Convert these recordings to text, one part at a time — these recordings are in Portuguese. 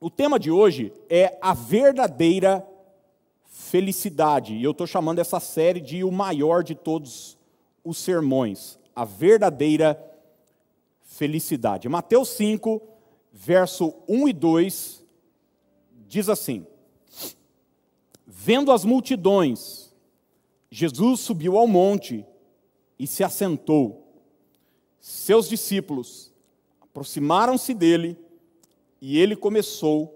O tema de hoje é a verdadeira felicidade. E eu estou chamando essa série de o maior de todos os sermões. A verdadeira felicidade. Mateus 5, verso 1 e 2, diz assim: Vendo as multidões, Jesus subiu ao monte e se assentou. Seus discípulos aproximaram-se dele e ele começou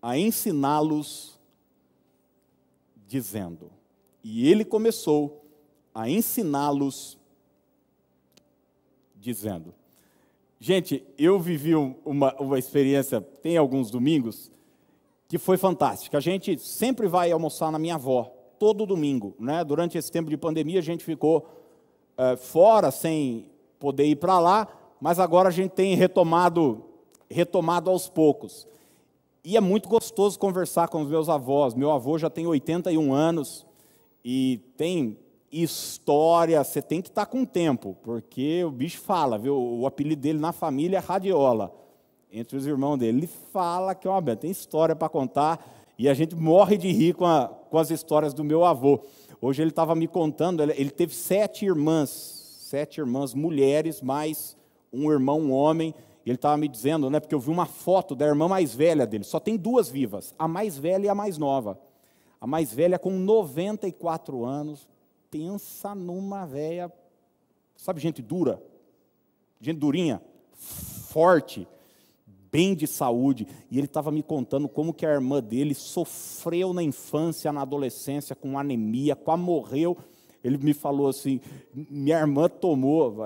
a ensiná-los, dizendo: E ele começou a ensiná-los, dizendo. Gente, eu vivi uma, uma experiência, tem alguns domingos, que foi fantástica. A gente sempre vai almoçar na minha avó, todo domingo. Né? Durante esse tempo de pandemia, a gente ficou é, fora, sem poder ir para lá, mas agora a gente tem retomado retomado aos poucos. E é muito gostoso conversar com os meus avós. Meu avô já tem 81 anos e tem história, você tem que estar com tempo, porque o bicho fala, viu? O apelido dele na família é Radiola, entre os irmãos dele. Ele fala que é uma tem história para contar e a gente morre de rir com, a, com as histórias do meu avô. Hoje ele estava me contando, ele teve sete irmãs, sete irmãs mulheres, mais um irmão um homem, ele estava me dizendo, né, porque eu vi uma foto da irmã mais velha dele, só tem duas vivas, a mais velha e a mais nova. A mais velha com 94 anos, pensa numa velha, sabe, gente dura, gente durinha, forte, bem de saúde, e ele estava me contando como que a irmã dele sofreu na infância, na adolescência, com anemia, quase morreu, ele me falou assim: minha irmã tomou,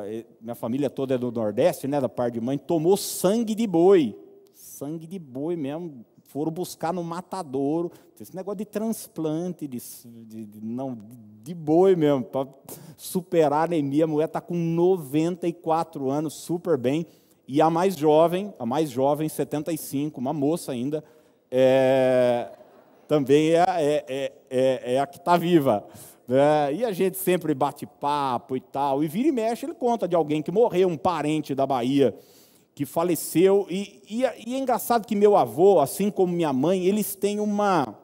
minha família toda é do Nordeste, né, da parte de mãe, tomou sangue de boi. Sangue de boi mesmo. Foram buscar no matadouro. Esse negócio de transplante, de, de, de não, de boi mesmo, para superar a anemia. A mulher está com 94 anos, super bem. E a mais jovem, a mais jovem, 75, uma moça ainda, é, também é, é, é, é, é a que está viva. É, e a gente sempre bate papo e tal. E vira e mexe, ele conta de alguém que morreu, um parente da Bahia, que faleceu. E, e, e é engraçado que meu avô, assim como minha mãe, eles têm uma,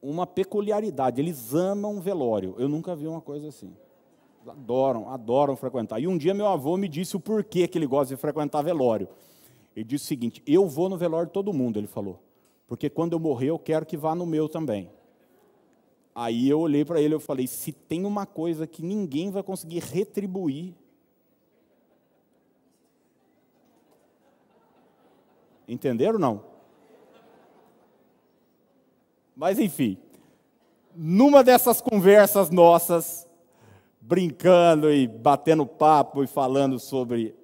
uma peculiaridade. Eles amam velório. Eu nunca vi uma coisa assim. Adoram, adoram frequentar. E um dia meu avô me disse o porquê que ele gosta de frequentar velório. Ele disse o seguinte: Eu vou no velório de todo mundo, ele falou. Porque quando eu morrer, eu quero que vá no meu também. Aí eu olhei para ele e falei: se tem uma coisa que ninguém vai conseguir retribuir, entenderam ou não? Mas enfim, numa dessas conversas nossas, brincando e batendo papo e falando sobre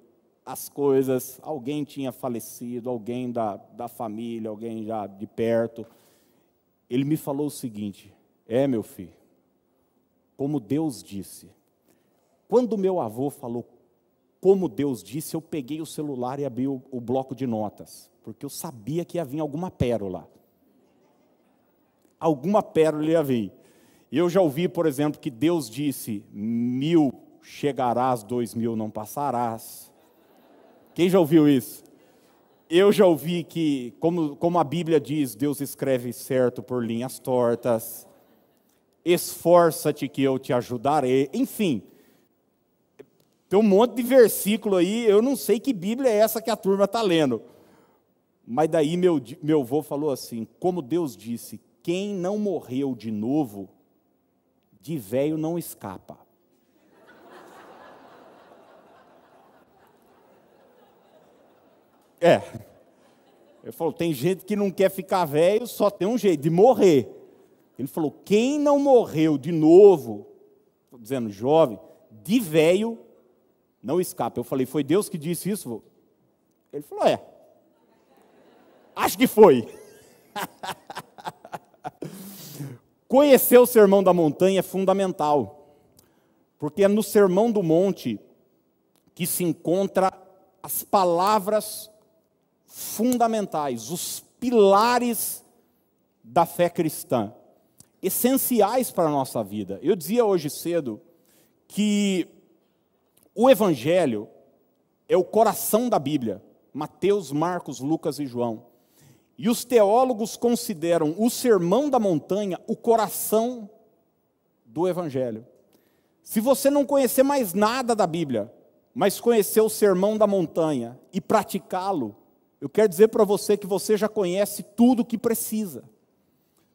as coisas, alguém tinha falecido, alguém da, da família, alguém já de perto. Ele me falou o seguinte: é, meu filho, como Deus disse. Quando meu avô falou como Deus disse, eu peguei o celular e abri o, o bloco de notas, porque eu sabia que ia vir alguma pérola. Alguma pérola ia vir. Eu já ouvi, por exemplo, que Deus disse: mil chegarás, dois mil não passarás. Quem já ouviu isso? Eu já ouvi que, como, como a Bíblia diz, Deus escreve certo por linhas tortas esforça-te que eu te ajudarei. Enfim, tem um monte de versículo aí, eu não sei que Bíblia é essa que a turma está lendo. Mas daí meu, meu avô falou assim: como Deus disse, quem não morreu de novo, de velho não escapa. É. Ele falou: tem gente que não quer ficar velho, só tem um jeito, de morrer. Ele falou: quem não morreu de novo, estou dizendo jovem, de velho, não escapa. Eu falei: foi Deus que disse isso? Ele falou: é. Acho que foi. Conhecer o sermão da montanha é fundamental, porque é no sermão do monte que se encontra as palavras fundamentais, os pilares da fé cristã essenciais para a nossa vida. Eu dizia hoje cedo que o Evangelho é o coração da Bíblia, Mateus, Marcos, Lucas e João. E os teólogos consideram o Sermão da Montanha o coração do Evangelho. Se você não conhecer mais nada da Bíblia, mas conhecer o Sermão da Montanha e praticá-lo, eu quero dizer para você que você já conhece tudo o que precisa.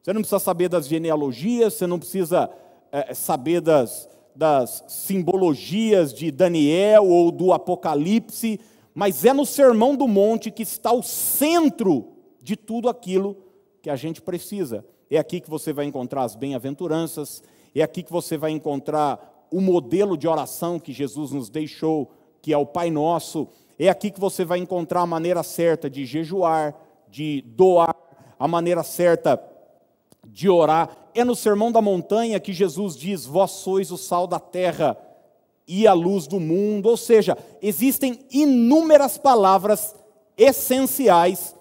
Você não precisa saber das genealogias, você não precisa é, saber das, das simbologias de Daniel ou do Apocalipse, mas é no Sermão do Monte que está o centro de tudo aquilo que a gente precisa. É aqui que você vai encontrar as bem-aventuranças, é aqui que você vai encontrar o modelo de oração que Jesus nos deixou, que é o Pai Nosso. É aqui que você vai encontrar a maneira certa de jejuar, de doar, a maneira certa de orar. É no Sermão da Montanha que Jesus diz: Vós sois o sal da terra e a luz do mundo. Ou seja, existem inúmeras palavras essenciais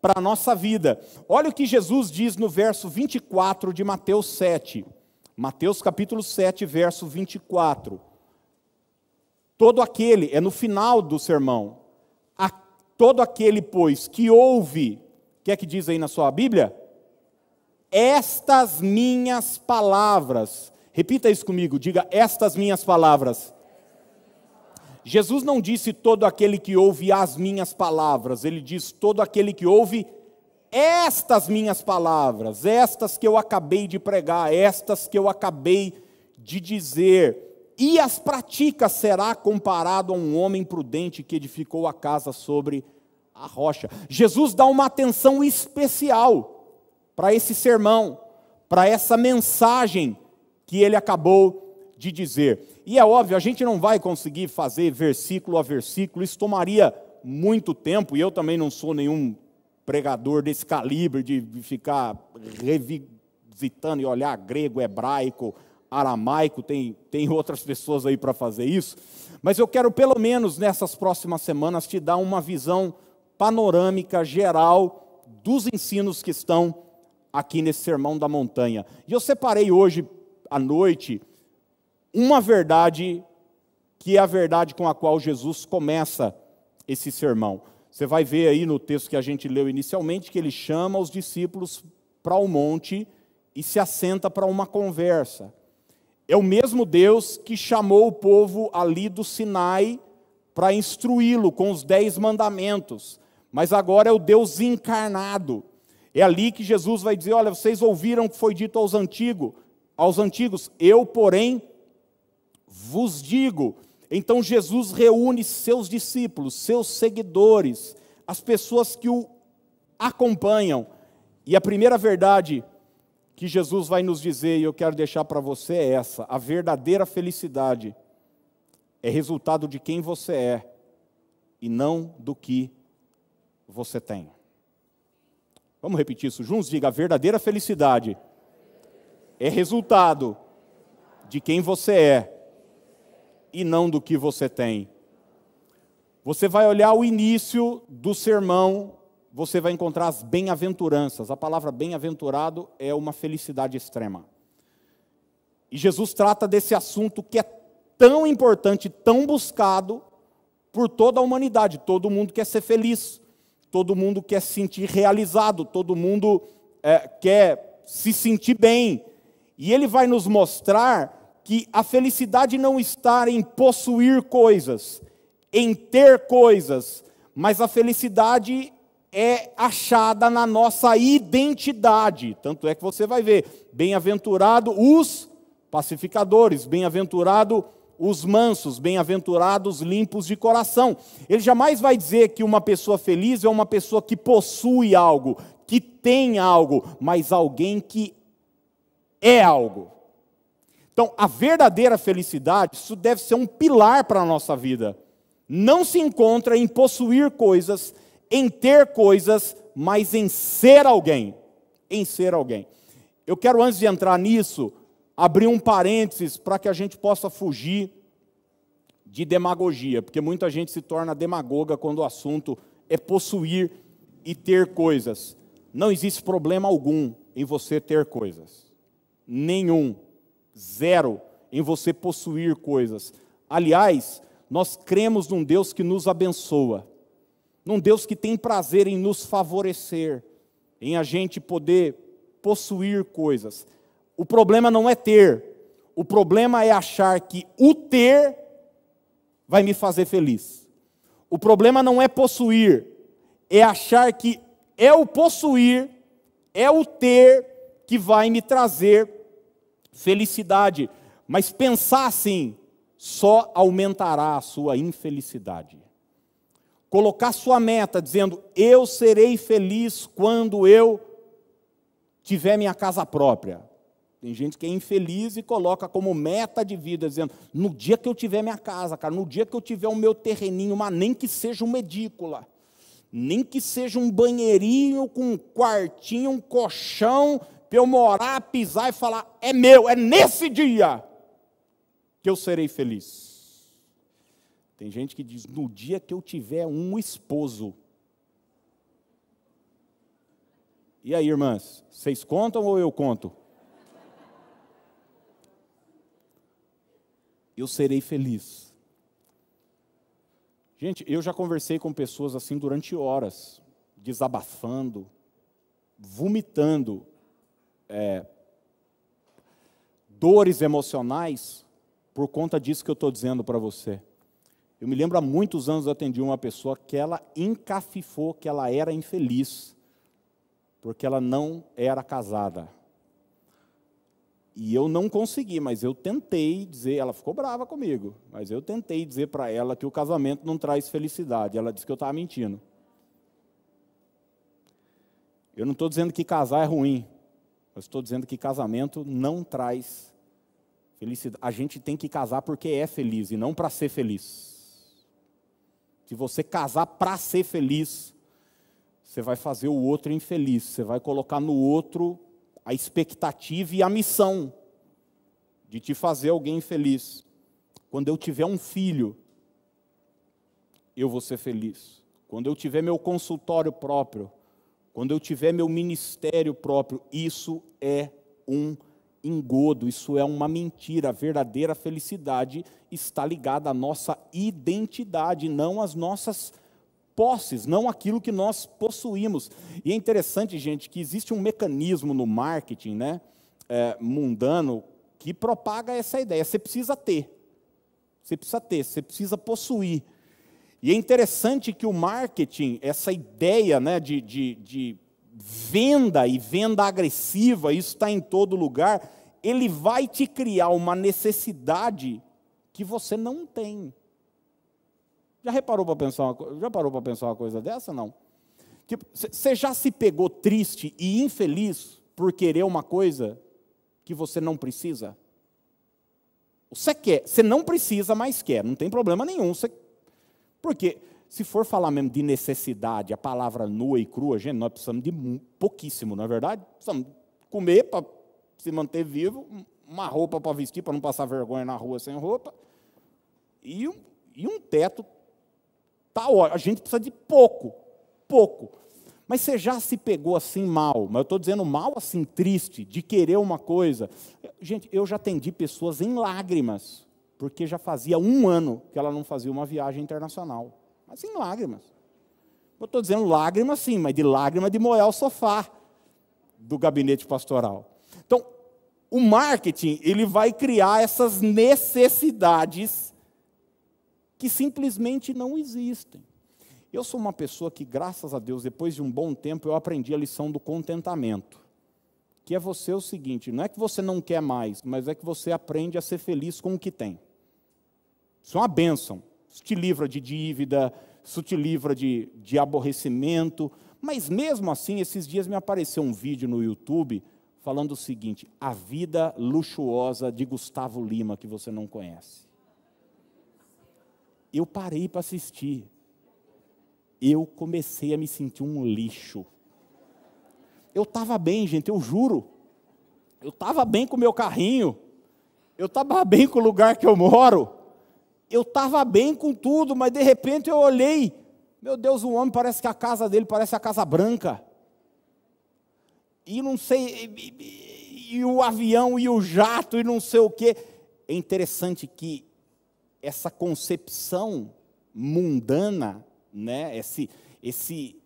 para a nossa vida. Olha o que Jesus diz no verso 24 de Mateus 7. Mateus capítulo 7, verso 24. Todo aquele, é no final do sermão, a, todo aquele, pois, que ouve, o que é que diz aí na sua Bíblia? Estas minhas palavras. Repita isso comigo, diga estas minhas palavras. Jesus não disse todo aquele que ouve as minhas palavras, ele diz todo aquele que ouve estas minhas palavras, estas que eu acabei de pregar, estas que eu acabei de dizer, e as pratica, será comparado a um homem prudente que edificou a casa sobre a rocha. Jesus dá uma atenção especial para esse sermão, para essa mensagem que ele acabou de dizer. E é óbvio, a gente não vai conseguir fazer versículo a versículo, isso tomaria muito tempo, e eu também não sou nenhum pregador desse calibre de ficar revisitando e olhar grego, hebraico, aramaico, tem, tem outras pessoas aí para fazer isso. Mas eu quero, pelo menos nessas próximas semanas, te dar uma visão panorâmica, geral, dos ensinos que estão aqui nesse Sermão da Montanha. E eu separei hoje à noite uma verdade que é a verdade com a qual Jesus começa esse sermão. Você vai ver aí no texto que a gente leu inicialmente que ele chama os discípulos para o monte e se assenta para uma conversa. É o mesmo Deus que chamou o povo ali do Sinai para instruí-lo com os dez mandamentos, mas agora é o Deus encarnado. É ali que Jesus vai dizer: Olha, vocês ouviram o que foi dito aos antigos, aos antigos, eu, porém, vos digo. Então Jesus reúne seus discípulos, seus seguidores, as pessoas que o acompanham. E a primeira verdade que Jesus vai nos dizer, e eu quero deixar para você, é essa: a verdadeira felicidade é resultado de quem você é e não do que você tem. Vamos repetir isso juntos? Diga: a verdadeira felicidade é resultado de quem você é e não do que você tem. Você vai olhar o início do sermão, você vai encontrar as bem-aventuranças. A palavra bem-aventurado é uma felicidade extrema. E Jesus trata desse assunto que é tão importante, tão buscado por toda a humanidade. Todo mundo quer ser feliz, todo mundo quer se sentir realizado, todo mundo é, quer se sentir bem. E ele vai nos mostrar que a felicidade não está em possuir coisas, em ter coisas, mas a felicidade é achada na nossa identidade. Tanto é que você vai ver, bem-aventurado os pacificadores, bem-aventurado os mansos, bem-aventurados limpos de coração. Ele jamais vai dizer que uma pessoa feliz é uma pessoa que possui algo, que tem algo, mas alguém que é algo. Então, a verdadeira felicidade, isso deve ser um pilar para a nossa vida. Não se encontra em possuir coisas, em ter coisas, mas em ser alguém. Em ser alguém. Eu quero, antes de entrar nisso, abrir um parênteses para que a gente possa fugir de demagogia, porque muita gente se torna demagoga quando o assunto é possuir e ter coisas. Não existe problema algum em você ter coisas. Nenhum zero em você possuir coisas. Aliás, nós cremos num Deus que nos abençoa, num Deus que tem prazer em nos favorecer, em a gente poder possuir coisas. O problema não é ter, o problema é achar que o ter vai me fazer feliz. O problema não é possuir, é achar que é o possuir, é o ter que vai me trazer felicidade. Mas pensar assim só aumentará a sua infelicidade. Colocar sua meta dizendo, eu serei feliz quando eu tiver minha casa própria. Tem gente que é infeliz e coloca como meta de vida, dizendo: no dia que eu tiver minha casa, cara, no dia que eu tiver o meu terreninho, mas nem que seja uma edícula, nem que seja um banheirinho com um quartinho, um colchão, para eu morar, pisar e falar: é meu, é nesse dia que eu serei feliz. Tem gente que diz: no dia que eu tiver um esposo. E aí, irmãs, vocês contam ou eu conto? Eu serei feliz. Gente, eu já conversei com pessoas assim durante horas, desabafando, vomitando é, dores emocionais por conta disso que eu estou dizendo para você. Eu me lembro há muitos anos eu atendi uma pessoa que ela encafifou que ela era infeliz, porque ela não era casada. E eu não consegui, mas eu tentei dizer, ela ficou brava comigo, mas eu tentei dizer para ela que o casamento não traz felicidade. Ela disse que eu estava mentindo. Eu não estou dizendo que casar é ruim, mas estou dizendo que casamento não traz felicidade. A gente tem que casar porque é feliz e não para ser feliz. Se você casar para ser feliz, você vai fazer o outro infeliz, você vai colocar no outro a expectativa e a missão de te fazer alguém feliz. Quando eu tiver um filho, eu vou ser feliz. Quando eu tiver meu consultório próprio, quando eu tiver meu ministério próprio, isso é um engodo, isso é uma mentira. A verdadeira felicidade está ligada à nossa identidade, não às nossas posses, não aquilo que nós possuímos. E é interessante, gente, que existe um mecanismo no marketing né, é, mundano que propaga essa ideia. Você precisa ter. Você precisa ter, você precisa possuir. E é interessante que o marketing, essa ideia né, de, de, de venda e venda agressiva, isso está em todo lugar, ele vai te criar uma necessidade que você não tem. Já reparou para pensar uma, já parou para pensar uma coisa dessa não? Tipo, você já se pegou triste e infeliz por querer uma coisa que você não precisa? Você quer, você não precisa, mas quer, não tem problema nenhum. Porque se for falar mesmo de necessidade, a palavra nua e crua, gente, nós precisamos de pouquíssimo, não é verdade? Precisamos comer para se manter vivo, uma roupa para vestir, para não passar vergonha na rua sem roupa, e um, e um teto Tá, a gente precisa de pouco, pouco. Mas você já se pegou assim mal, mas eu estou dizendo mal assim, triste, de querer uma coisa. Gente, eu já atendi pessoas em lágrimas, porque já fazia um ano que ela não fazia uma viagem internacional. Mas em lágrimas. Eu estou dizendo lágrimas sim, mas de lágrima de moer o sofá do gabinete pastoral. Então, o marketing, ele vai criar essas necessidades que simplesmente não existem. Eu sou uma pessoa que, graças a Deus, depois de um bom tempo, eu aprendi a lição do contentamento. Que é você o seguinte: não é que você não quer mais, mas é que você aprende a ser feliz com o que tem. Isso é uma bênção. Isso te livra de dívida, isso te livra de, de aborrecimento. Mas mesmo assim, esses dias me apareceu um vídeo no YouTube falando o seguinte: a vida luxuosa de Gustavo Lima, que você não conhece eu parei para assistir. Eu comecei a me sentir um lixo. Eu estava bem, gente, eu juro. Eu estava bem com o meu carrinho. Eu estava bem com o lugar que eu moro. Eu estava bem com tudo, mas de repente eu olhei. Meu Deus, o homem parece que a casa dele parece a Casa Branca. E não sei, e, e, e o avião e o jato e não sei o quê. É interessante que essa concepção mundana, né, esse, esse,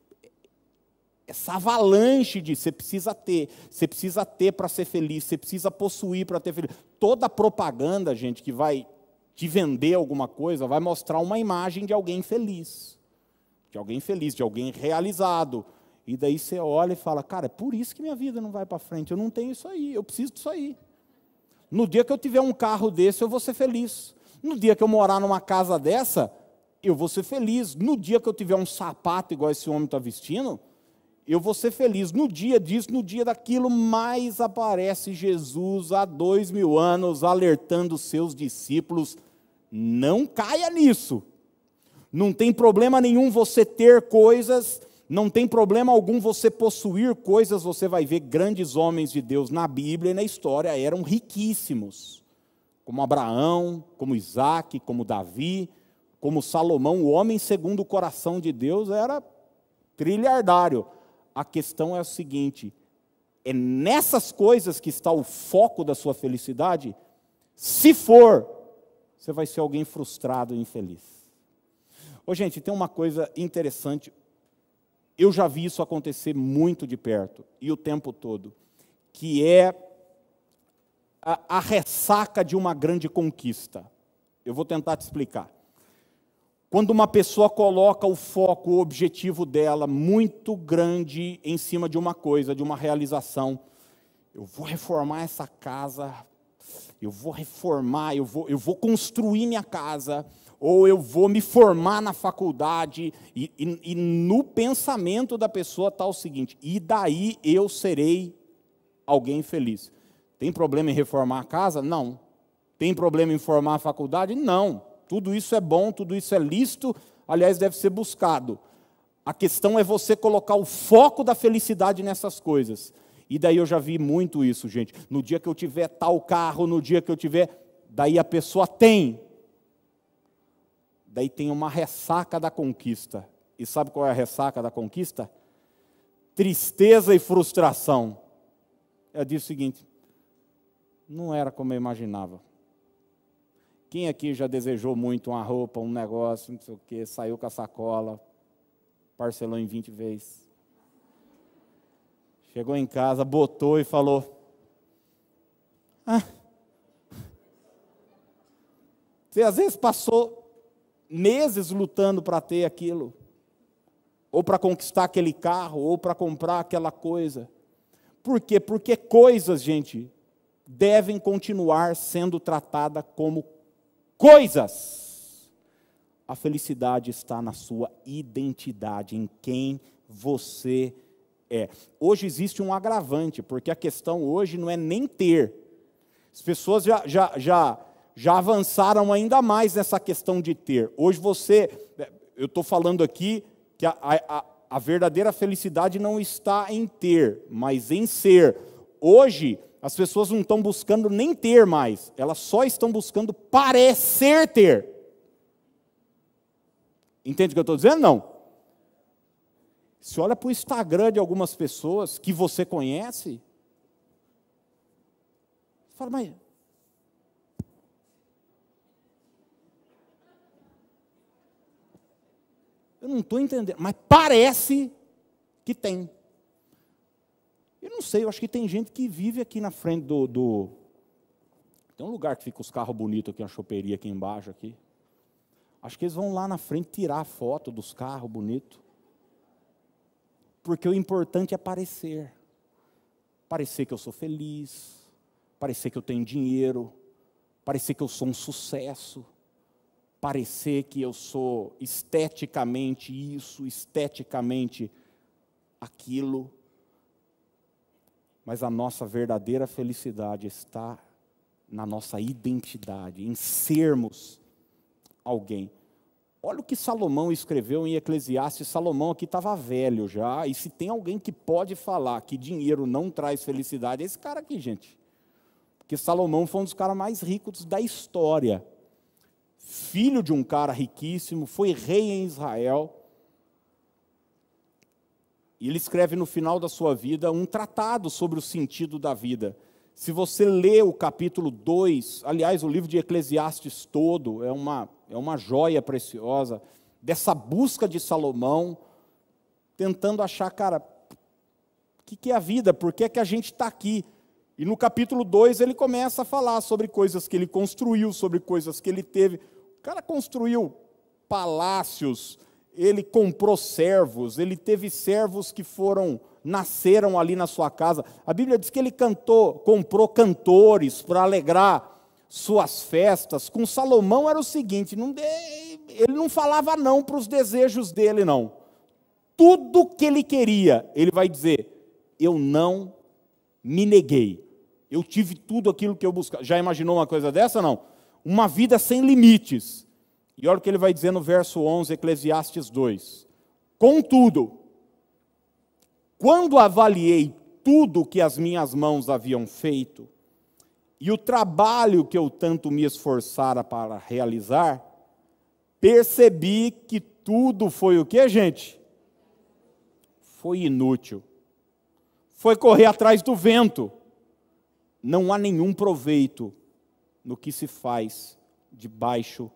essa avalanche de você precisa ter, você precisa ter para ser feliz, você precisa possuir para ter feliz. Toda propaganda, gente, que vai te vender alguma coisa, vai mostrar uma imagem de alguém feliz, de alguém feliz, de alguém realizado. E daí você olha e fala, cara, é por isso que minha vida não vai para frente, eu não tenho isso aí, eu preciso disso aí. No dia que eu tiver um carro desse, eu vou ser feliz. No dia que eu morar numa casa dessa, eu vou ser feliz. No dia que eu tiver um sapato igual esse homem está vestindo, eu vou ser feliz. No dia disso, no dia daquilo, mais aparece Jesus há dois mil anos alertando seus discípulos: não caia nisso. Não tem problema nenhum você ter coisas, não tem problema algum você possuir coisas. Você vai ver grandes homens de Deus na Bíblia e na história eram riquíssimos, como Abraão, como Isaac, como Davi, como Salomão. O homem segundo o coração de Deus era trilhardário a questão é o seguinte: é nessas coisas que está o foco da sua felicidade? Se for, você vai ser alguém frustrado e infeliz. Ô, gente, tem uma coisa interessante. Eu já vi isso acontecer muito de perto e o tempo todo, que é a, a ressaca de uma grande conquista. Eu vou tentar te explicar. Quando uma pessoa coloca o foco, o objetivo dela muito grande em cima de uma coisa, de uma realização, eu vou reformar essa casa, eu vou reformar, eu vou, eu vou construir minha casa, ou eu vou me formar na faculdade, e, e, e no pensamento da pessoa está o seguinte: e daí eu serei alguém feliz. Tem problema em reformar a casa? Não. Tem problema em formar a faculdade? Não. Tudo isso é bom, tudo isso é lícito, aliás, deve ser buscado. A questão é você colocar o foco da felicidade nessas coisas. E daí eu já vi muito isso, gente. No dia que eu tiver tal carro, no dia que eu tiver. Daí a pessoa tem. Daí tem uma ressaca da conquista. E sabe qual é a ressaca da conquista? Tristeza e frustração. Eu disse o seguinte: não era como eu imaginava. Quem aqui já desejou muito uma roupa, um negócio, não sei o quê, saiu com a sacola, parcelou em 20 vezes. Chegou em casa, botou e falou: ah. Você às vezes passou meses lutando para ter aquilo, ou para conquistar aquele carro, ou para comprar aquela coisa. Por quê? Porque coisas, gente, devem continuar sendo tratadas como coisas. A felicidade está na sua identidade, em quem você é. Hoje existe um agravante, porque a questão hoje não é nem ter. As pessoas já, já, já, já avançaram ainda mais nessa questão de ter. Hoje você, eu estou falando aqui que a, a, a verdadeira felicidade não está em ter, mas em ser. Hoje, as pessoas não estão buscando nem ter mais, elas só estão buscando parecer ter. Entende o que eu estou dizendo? Não. Se olha para o Instagram de algumas pessoas que você conhece, fala, mas. Eu não estou entendendo, mas parece que tem. Não sei, eu acho que tem gente que vive aqui na frente do, do... Tem um lugar que fica os carros bonitos aqui, uma choperia aqui embaixo aqui. Acho que eles vão lá na frente tirar foto dos carros bonitos. Porque o importante é parecer. Parecer que eu sou feliz, parecer que eu tenho dinheiro, parecer que eu sou um sucesso, parecer que eu sou esteticamente isso, esteticamente aquilo mas a nossa verdadeira felicidade está na nossa identidade, em sermos alguém. Olha o que Salomão escreveu em Eclesiastes. Salomão aqui estava velho já, e se tem alguém que pode falar que dinheiro não traz felicidade, é esse cara aqui, gente. Porque Salomão foi um dos caras mais ricos da história. Filho de um cara riquíssimo, foi rei em Israel e ele escreve no final da sua vida um tratado sobre o sentido da vida. Se você lê o capítulo 2, aliás, o livro de Eclesiastes todo é uma, é uma joia preciosa dessa busca de Salomão, tentando achar, cara, que, que é a vida? Por que, é que a gente está aqui? E no capítulo 2 ele começa a falar sobre coisas que ele construiu, sobre coisas que ele teve. O cara construiu palácios, ele comprou servos, ele teve servos que foram, nasceram ali na sua casa. A Bíblia diz que ele cantou, comprou cantores para alegrar suas festas. Com Salomão era o seguinte: não ele não falava não para os desejos dele, não. Tudo que ele queria, ele vai dizer: eu não me neguei. Eu tive tudo aquilo que eu buscava. Já imaginou uma coisa dessa? Não. Uma vida sem limites. E olha o que ele vai dizer no verso 11, Eclesiastes 2. Contudo, quando avaliei tudo que as minhas mãos haviam feito, e o trabalho que eu tanto me esforçara para realizar, percebi que tudo foi o que, gente? Foi inútil. Foi correr atrás do vento não há nenhum proveito no que se faz debaixo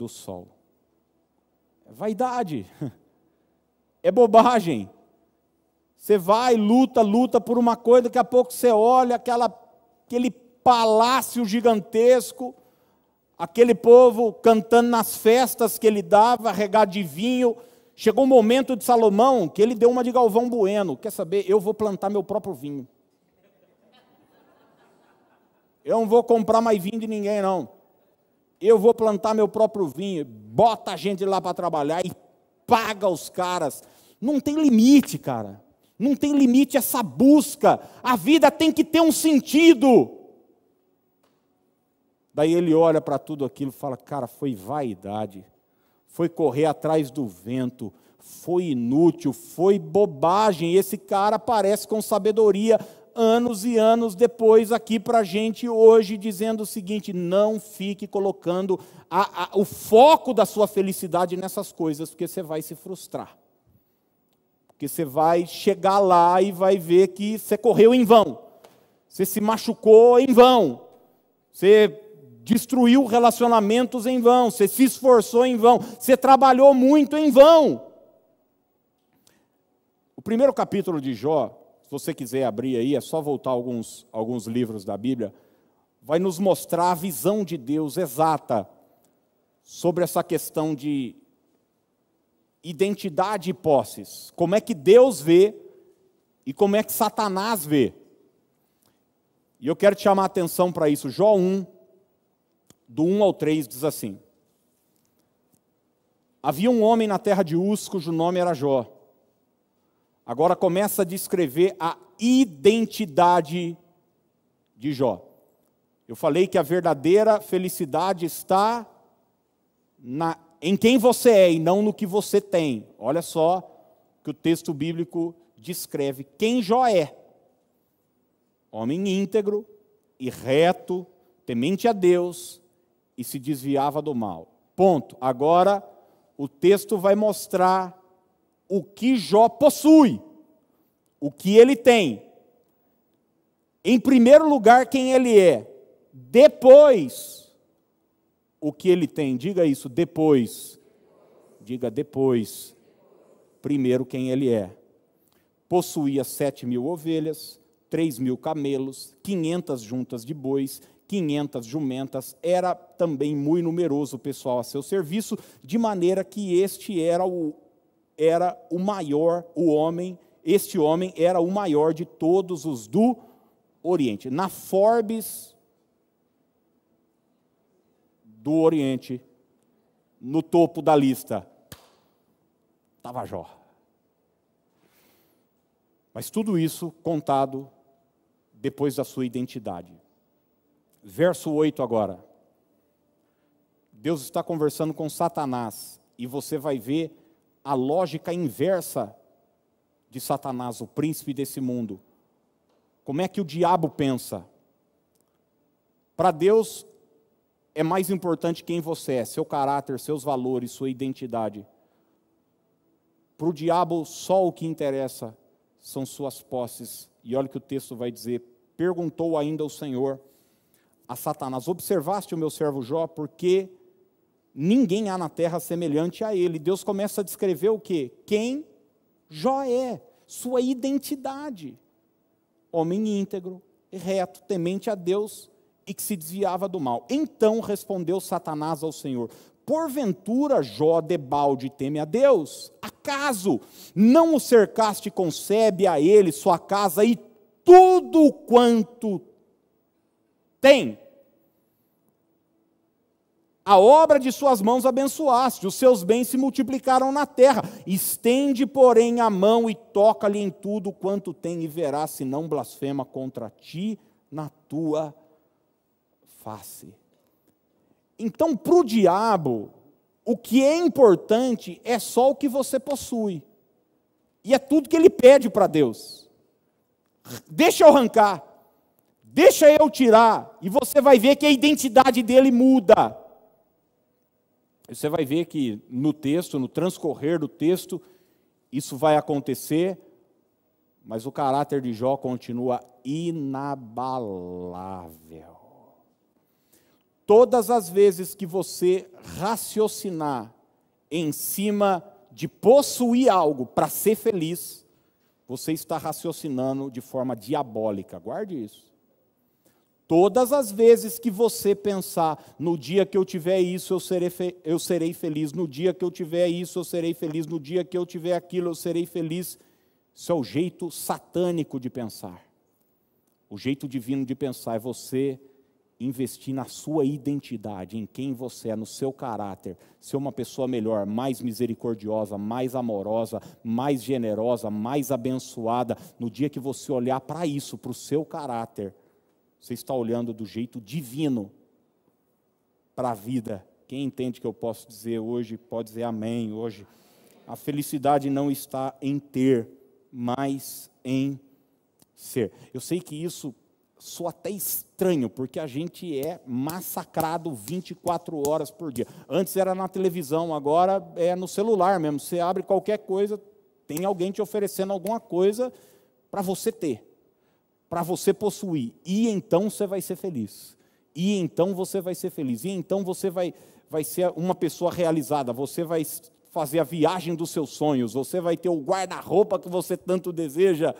do sol. É vaidade, é bobagem. Você vai, luta, luta por uma coisa, daqui a pouco você olha aquela, aquele palácio gigantesco, aquele povo cantando nas festas que ele dava, regado de vinho. Chegou um momento de Salomão que ele deu uma de Galvão Bueno. Quer saber? Eu vou plantar meu próprio vinho. Eu não vou comprar mais vinho de ninguém, não. Eu vou plantar meu próprio vinho, bota a gente lá para trabalhar e paga os caras. Não tem limite, cara. Não tem limite essa busca. A vida tem que ter um sentido. Daí ele olha para tudo aquilo e fala: Cara, foi vaidade, foi correr atrás do vento, foi inútil, foi bobagem. Esse cara aparece com sabedoria anos e anos depois aqui para a gente hoje, dizendo o seguinte: não fique colocando a, a, o foco da sua felicidade nessas coisas, porque você vai se frustrar. Porque você vai chegar lá e vai ver que você correu em vão, você se machucou em vão, você destruiu relacionamentos em vão, você se esforçou em vão, você trabalhou muito em vão. O primeiro capítulo de Jó, se você quiser abrir aí, é só voltar alguns, alguns livros da Bíblia, vai nos mostrar a visão de Deus exata sobre essa questão de identidade e posses. Como é que Deus vê e como é que Satanás vê. E eu quero te chamar a atenção para isso. Jó 1, do 1 ao 3, diz assim: Havia um homem na terra de Uz, cujo nome era Jó. Agora começa a descrever a identidade de Jó. Eu falei que a verdadeira felicidade está na, em quem você é e não no que você tem. Olha só que o texto bíblico descreve quem Jó é. Homem íntegro e reto, temente a Deus e se desviava do mal. Ponto. Agora o texto vai mostrar o que Jó possui, o que ele tem. Em primeiro lugar, quem ele é. Depois, o que ele tem. Diga isso, depois. Diga depois. Primeiro, quem ele é. Possuía sete mil ovelhas, três mil camelos, quinhentas juntas de bois, quinhentas jumentas, era também muito numeroso o pessoal a seu serviço, de maneira que este era o era o maior, o homem, este homem era o maior de todos os do Oriente. Na Forbes do Oriente, no topo da lista, estava Jó. Mas tudo isso contado depois da sua identidade. Verso 8 agora. Deus está conversando com Satanás e você vai ver a lógica inversa de Satanás, o príncipe desse mundo. Como é que o diabo pensa? Para Deus é mais importante quem você é, seu caráter, seus valores, sua identidade. Para o diabo, só o que interessa são suas posses. E olha o que o texto vai dizer: perguntou ainda o Senhor a Satanás: Observaste o meu servo Jó, porque Ninguém há na terra semelhante a ele. Deus começa a descrever o que? Quem Jó é. sua identidade. Homem íntegro, reto, temente a Deus e que se desviava do mal. Então respondeu Satanás ao Senhor: Porventura Jó debalde teme a Deus? Acaso não o cercaste concebe a ele sua casa e tudo quanto tem? A obra de suas mãos abençoaste, os seus bens se multiplicaram na terra. Estende, porém, a mão e toca-lhe em tudo quanto tem, e verás se não blasfema contra ti na tua face. Então, para o diabo, o que é importante é só o que você possui. E é tudo que ele pede para Deus. Deixa eu arrancar, deixa eu tirar, e você vai ver que a identidade dele muda. Você vai ver que no texto, no transcorrer do texto, isso vai acontecer, mas o caráter de Jó continua inabalável. Todas as vezes que você raciocinar em cima de possuir algo para ser feliz, você está raciocinando de forma diabólica. Guarde isso. Todas as vezes que você pensar, no dia que eu tiver isso, eu serei, eu serei feliz, no dia que eu tiver isso, eu serei feliz, no dia que eu tiver aquilo, eu serei feliz. Isso é o jeito satânico de pensar. O jeito divino de pensar é você investir na sua identidade, em quem você é, no seu caráter, ser uma pessoa melhor, mais misericordiosa, mais amorosa, mais generosa, mais abençoada. No dia que você olhar para isso, para o seu caráter, você está olhando do jeito divino para a vida. Quem entende que eu posso dizer hoje, pode dizer amém hoje. A felicidade não está em ter, mas em ser. Eu sei que isso soa até estranho, porque a gente é massacrado 24 horas por dia. Antes era na televisão, agora é no celular mesmo. Você abre qualquer coisa, tem alguém te oferecendo alguma coisa para você ter para você possuir. E então você vai ser feliz. E então você vai ser feliz. E então você vai, vai ser uma pessoa realizada. Você vai fazer a viagem dos seus sonhos. Você vai ter o guarda-roupa que você tanto deseja.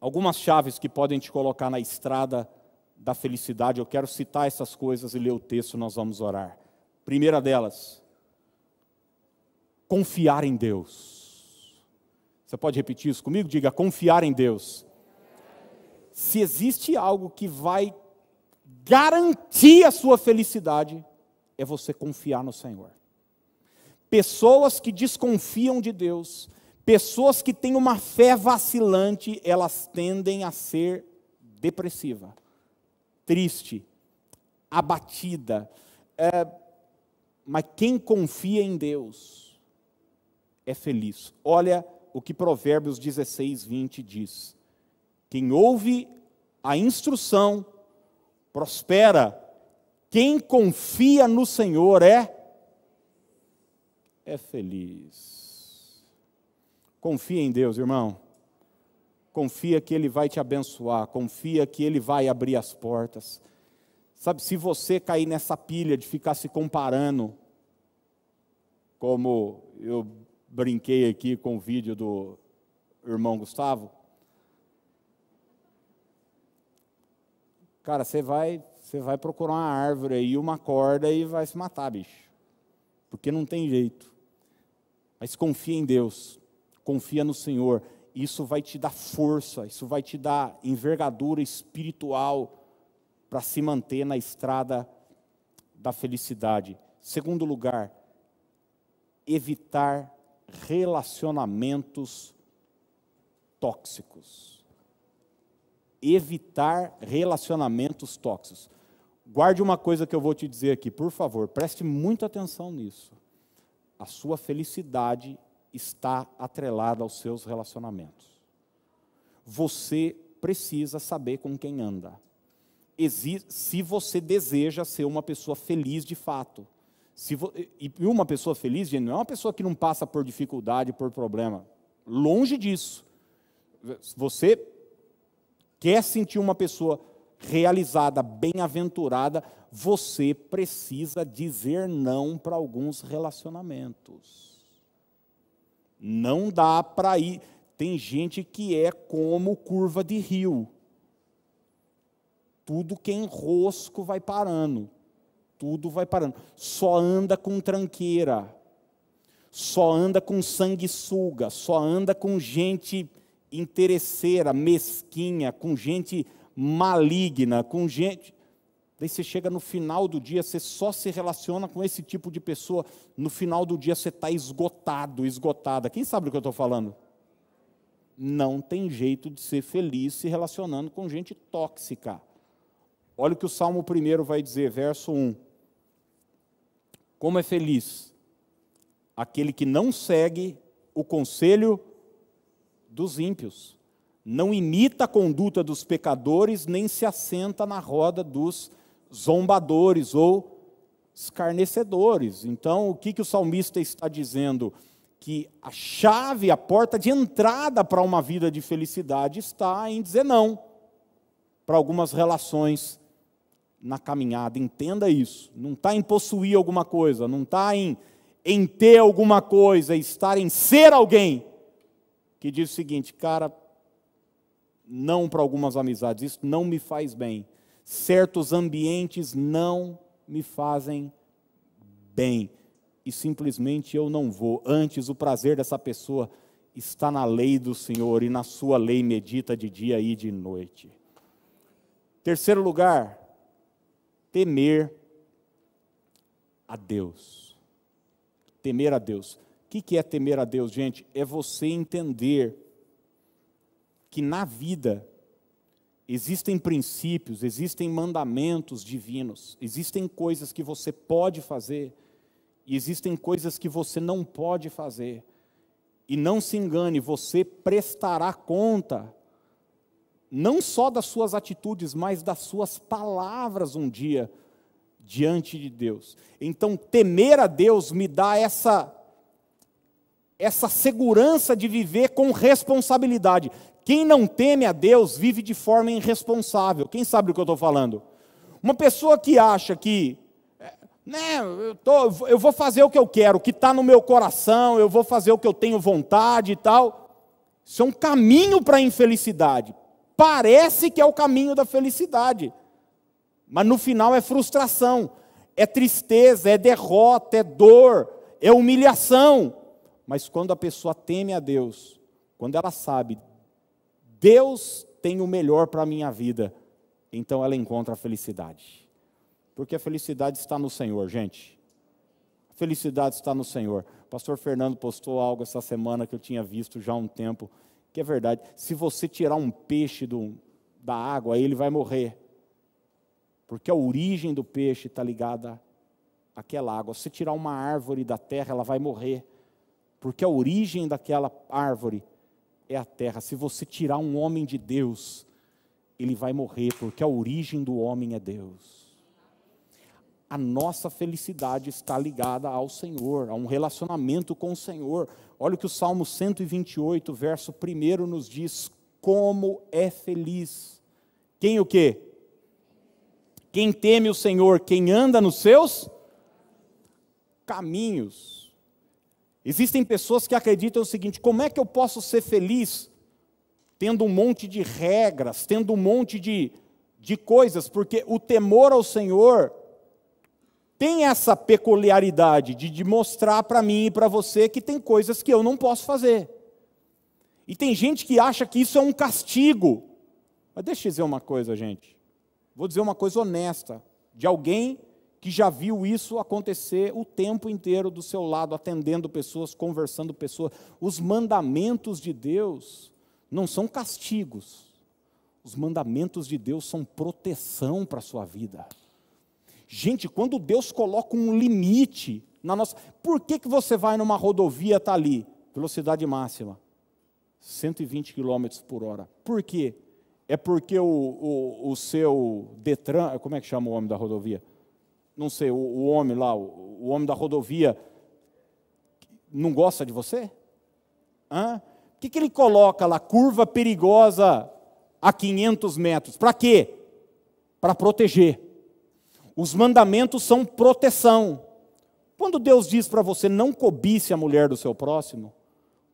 Algumas chaves que podem te colocar na estrada da felicidade. Eu quero citar essas coisas e ler o texto, nós vamos orar. Primeira delas, confiar em Deus. Você pode repetir isso comigo? Diga: confiar em Deus. Se existe algo que vai garantir a sua felicidade, é você confiar no Senhor. Pessoas que desconfiam de Deus, pessoas que têm uma fé vacilante, elas tendem a ser depressiva, triste, abatida. É, mas quem confia em Deus é feliz. Olha o que Provérbios 16, 20 diz: Quem ouve a instrução prospera, quem confia no Senhor é é feliz. Confia em Deus, irmão. Confia que Ele vai te abençoar, confia que Ele vai abrir as portas. Sabe, se você cair nessa pilha de ficar se comparando, como eu brinquei aqui com o vídeo do irmão Gustavo. Cara, você vai, você vai procurar uma árvore aí, uma corda e vai se matar, bicho. Porque não tem jeito. Mas confia em Deus, confia no Senhor. Isso vai te dar força, isso vai te dar envergadura espiritual para se manter na estrada da felicidade. Segundo lugar, evitar relacionamentos tóxicos. Evitar relacionamentos tóxicos. Guarde uma coisa que eu vou te dizer aqui, por favor, preste muita atenção nisso. A sua felicidade está atrelada aos seus relacionamentos. Você precisa saber com quem anda. Se você deseja ser uma pessoa feliz de fato, vo, e uma pessoa feliz, gente, não é uma pessoa que não passa por dificuldade, por problema. Longe disso. Você quer sentir uma pessoa realizada, bem-aventurada, você precisa dizer não para alguns relacionamentos. Não dá para ir. Tem gente que é como curva de rio. Tudo que é enrosco vai parando. Tudo vai parando. Só anda com tranqueira. Só anda com sanguessuga. Só anda com gente interesseira, mesquinha, com gente maligna, com gente. Daí você chega no final do dia, você só se relaciona com esse tipo de pessoa. No final do dia você está esgotado, esgotada. Quem sabe do que eu estou falando? Não tem jeito de ser feliz se relacionando com gente tóxica. Olha o que o Salmo 1 vai dizer, verso 1. Como é feliz aquele que não segue o conselho dos ímpios, não imita a conduta dos pecadores, nem se assenta na roda dos zombadores ou escarnecedores. Então, o que, que o salmista está dizendo? Que a chave, a porta de entrada para uma vida de felicidade está em dizer não para algumas relações na caminhada. Entenda isso. Não está em possuir alguma coisa, não está em, em ter alguma coisa, estar em ser alguém. Que diz o seguinte, cara, não para algumas amizades, isso não me faz bem certos ambientes não me fazem bem e simplesmente eu não vou. Antes, o prazer dessa pessoa está na lei do Senhor e na sua lei medita de dia e de noite. Terceiro lugar, temer a Deus. Temer a Deus. O que é temer a Deus, gente? É você entender que na vida Existem princípios, existem mandamentos divinos, existem coisas que você pode fazer e existem coisas que você não pode fazer. E não se engane, você prestará conta, não só das suas atitudes, mas das suas palavras um dia diante de Deus. Então, temer a Deus me dá essa essa segurança de viver com responsabilidade. Quem não teme a Deus vive de forma irresponsável. Quem sabe do que eu estou falando? Uma pessoa que acha que, né, eu, tô, eu vou fazer o que eu quero, o que está no meu coração, eu vou fazer o que eu tenho vontade e tal. Isso é um caminho para a infelicidade. Parece que é o caminho da felicidade, mas no final é frustração, é tristeza, é derrota, é dor, é humilhação. Mas quando a pessoa teme a Deus, quando ela sabe, Deus tem o melhor para a minha vida, então ela encontra a felicidade. Porque a felicidade está no Senhor, gente. A felicidade está no Senhor. O pastor Fernando postou algo essa semana que eu tinha visto já há um tempo, que é verdade. Se você tirar um peixe do, da água, ele vai morrer. Porque a origem do peixe está ligada àquela água. Se tirar uma árvore da terra, ela vai morrer. Porque a origem daquela árvore é a terra. Se você tirar um homem de Deus, ele vai morrer, porque a origem do homem é Deus. A nossa felicidade está ligada ao Senhor, a um relacionamento com o Senhor. Olha o que o Salmo 128, verso 1 nos diz: como é feliz. Quem o quê? Quem teme o Senhor, quem anda nos seus caminhos. Existem pessoas que acreditam o seguinte: como é que eu posso ser feliz tendo um monte de regras, tendo um monte de, de coisas? Porque o temor ao Senhor tem essa peculiaridade de, de mostrar para mim e para você que tem coisas que eu não posso fazer. E tem gente que acha que isso é um castigo. Mas deixa eu dizer uma coisa, gente. Vou dizer uma coisa honesta, de alguém que já viu isso acontecer o tempo inteiro do seu lado, atendendo pessoas, conversando pessoas. Os mandamentos de Deus não são castigos. Os mandamentos de Deus são proteção para a sua vida. Gente, quando Deus coloca um limite na nossa. Por que, que você vai numa rodovia, está ali, velocidade máxima? 120 km por hora. Por quê? É porque o, o, o seu Detran, como é que chama o homem da rodovia? não sei, o, o homem lá, o, o, homem da rodovia, não gosta de você? Hã? Por que, que ele coloca lá, curva perigosa a 500 metros? Para quê? Para proteger. Os mandamentos são proteção. Quando Deus diz para você não cobice a mulher do seu próximo,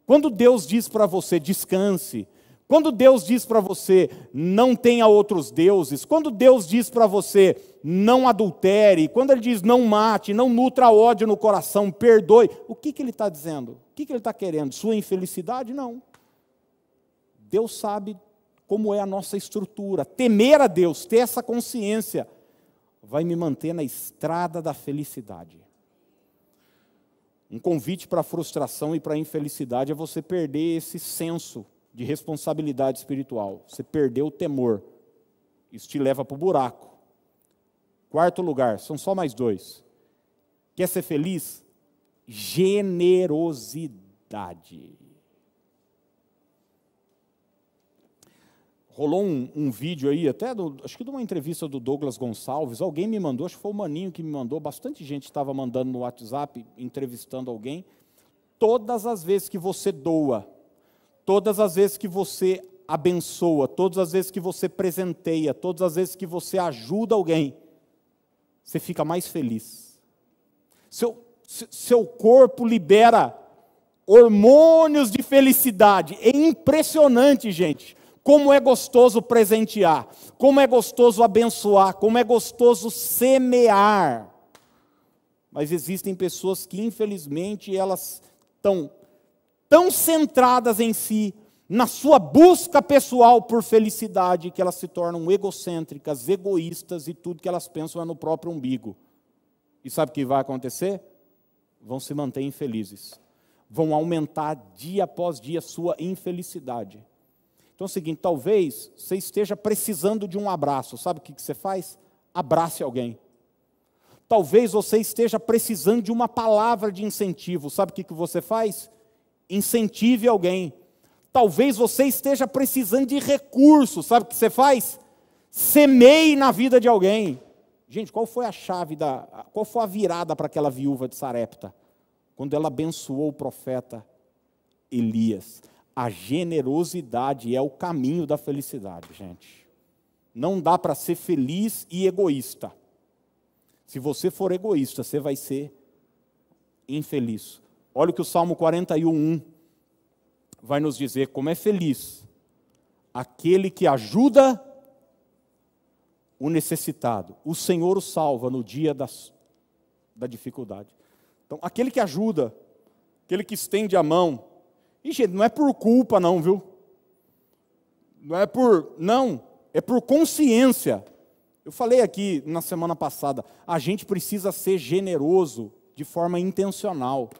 Quando Deus diz para você descanse, quando Deus diz para você não tenha outros deuses, quando Deus diz para você não adultere, quando Ele diz não mate, não nutra ódio no coração, perdoe, o que, que Ele está dizendo? O que, que Ele está querendo? Sua infelicidade? Não. Deus sabe como é a nossa estrutura. Temer a Deus, ter essa consciência, vai me manter na estrada da felicidade. Um convite para a frustração e para a infelicidade é você perder esse senso de responsabilidade espiritual. Você perdeu o temor. Isso te leva para o buraco. Quarto lugar, são só mais dois. Quer ser feliz? Generosidade. Rolou um, um, vídeo aí, até do, acho que de uma entrevista do Douglas Gonçalves, alguém me mandou, acho que foi o Maninho que me mandou, bastante gente estava mandando no WhatsApp, entrevistando alguém. Todas as vezes que você doa, todas as vezes que você abençoa, todas as vezes que você presenteia, todas as vezes que você ajuda alguém, você fica mais feliz. Seu, seu corpo libera hormônios de felicidade. É impressionante, gente. Como é gostoso presentear, como é gostoso abençoar, como é gostoso semear. Mas existem pessoas que, infelizmente, elas estão tão centradas em si, na sua busca pessoal por felicidade, que elas se tornam egocêntricas, egoístas e tudo que elas pensam é no próprio umbigo. E sabe o que vai acontecer? Vão se manter infelizes. Vão aumentar dia após dia sua infelicidade. Então é o seguinte: talvez você esteja precisando de um abraço, sabe o que você faz? Abrace alguém. Talvez você esteja precisando de uma palavra de incentivo, sabe o que você faz? Incentive alguém. Talvez você esteja precisando de recursos, sabe o que você faz? Semeie na vida de alguém. Gente, qual foi a chave da. Qual foi a virada para aquela viúva de Sarepta? Quando ela abençoou o profeta Elias. A generosidade é o caminho da felicidade, gente. Não dá para ser feliz e egoísta. Se você for egoísta, você vai ser infeliz. Olha o que o Salmo 41, vai nos dizer: como é feliz aquele que ajuda o necessitado. O Senhor o salva no dia das, da dificuldade. Então, aquele que ajuda, aquele que estende a mão, e, gente, não é por culpa, não, viu? Não é por. Não, é por consciência. Eu falei aqui na semana passada, a gente precisa ser generoso de forma intencional.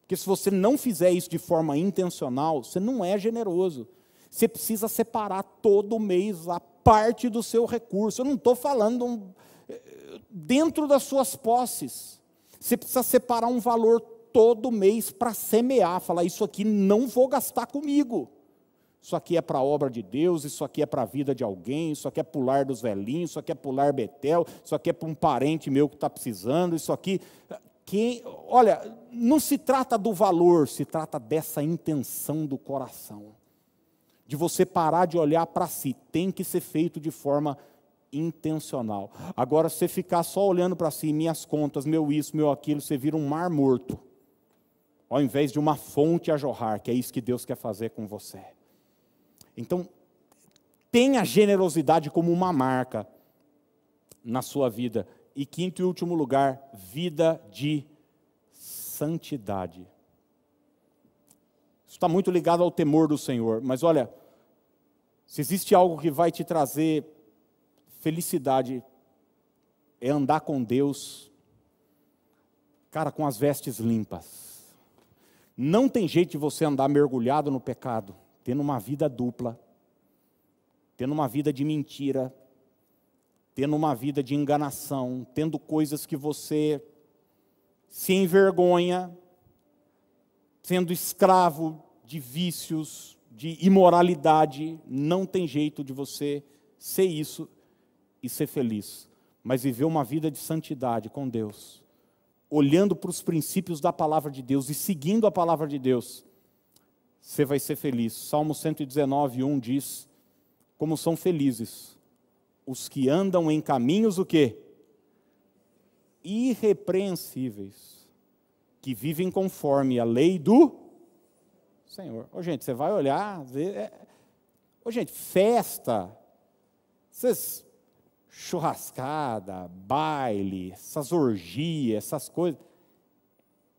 Porque se você não fizer isso de forma intencional, você não é generoso. Você precisa separar todo mês a parte do seu recurso. Eu não estou falando eh, dentro das suas posses. Você precisa separar um valor todo mês para semear, falar: Isso aqui não vou gastar comigo. Isso aqui é para a obra de Deus, isso aqui é para a vida de alguém, isso aqui é pular dos velhinhos, isso aqui é pular Betel, isso aqui é para um parente meu que está precisando, isso aqui. Quem, olha, não se trata do valor, se trata dessa intenção do coração. De você parar de olhar para si, tem que ser feito de forma intencional. Agora, se você ficar só olhando para si, minhas contas, meu isso, meu aquilo, você vira um mar morto ao invés de uma fonte a jorrar, que é isso que Deus quer fazer com você. Então, tenha generosidade como uma marca na sua vida. E quinto e último lugar, vida de santidade. Isso está muito ligado ao temor do Senhor. Mas olha, se existe algo que vai te trazer felicidade, é andar com Deus, cara, com as vestes limpas não tem jeito de você andar mergulhado no pecado, tendo uma vida dupla, tendo uma vida de mentira, tendo uma vida de enganação, tendo coisas que você se envergonha, sendo escravo de vícios, de imoralidade, não tem jeito de você ser isso e ser feliz, mas viver uma vida de santidade com Deus olhando para os princípios da palavra de Deus e seguindo a palavra de Deus, você vai ser feliz. Salmo 119, 1 diz: Como são felizes os que andam em caminhos o quê? Irrepreensíveis, que vivem conforme a lei do Senhor. Ô, gente, você vai olhar, ver. É... Ô, gente, festa, vocês, churrascada, baile, essas orgias, essas coisas.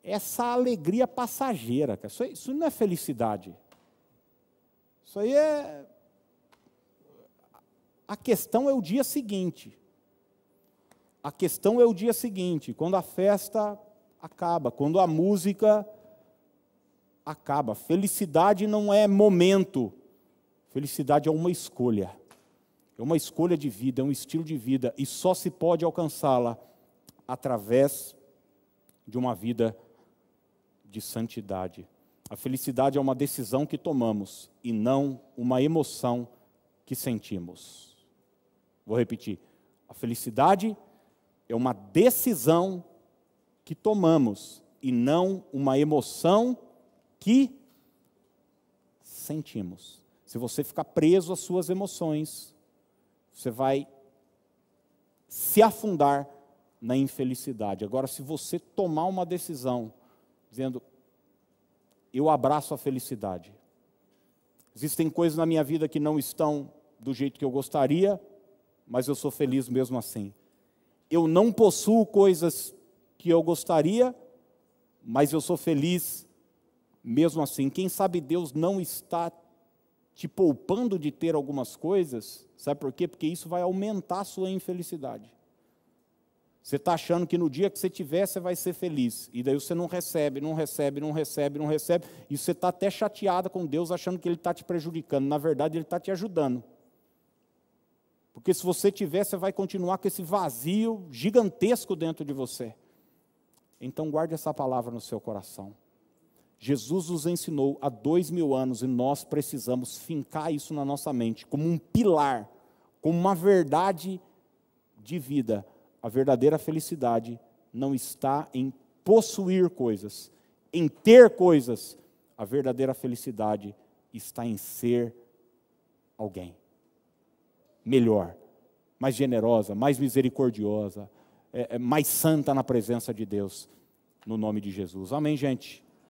Essa alegria passageira. Isso, isso não é felicidade. Isso aí é. A questão é o dia seguinte. A questão é o dia seguinte, quando a festa acaba, quando a música acaba. Felicidade não é momento, felicidade é uma escolha. É uma escolha de vida, é um estilo de vida, e só se pode alcançá-la através de uma vida de santidade. A felicidade é uma decisão que tomamos e não uma emoção que sentimos. Vou repetir. A felicidade é uma decisão que tomamos e não uma emoção que sentimos. Se você ficar preso às suas emoções, você vai se afundar na infelicidade. Agora, se você tomar uma decisão dizendo, eu abraço a felicidade. Existem coisas na minha vida que não estão do jeito que eu gostaria, mas eu sou feliz mesmo assim eu não possuo coisas que eu gostaria, mas eu sou feliz mesmo assim. Quem sabe Deus não está te poupando de ter algumas coisas, sabe por quê? Porque isso vai aumentar a sua infelicidade. Você está achando que no dia que você tiver, você vai ser feliz. E daí você não recebe, não recebe, não recebe, não recebe. E você está até chateada com Deus, achando que Ele está te prejudicando. Na verdade, Ele está te ajudando. Porque se você tiver, você vai continuar com esse vazio gigantesco dentro de você. Então guarde essa palavra no seu coração. Jesus nos ensinou há dois mil anos e nós precisamos fincar isso na nossa mente como um pilar, como uma verdade de vida. A verdadeira felicidade não está em possuir coisas, em ter coisas. A verdadeira felicidade está em ser alguém melhor, mais generosa, mais misericordiosa, é, é mais santa na presença de Deus, no nome de Jesus. Amém, gente?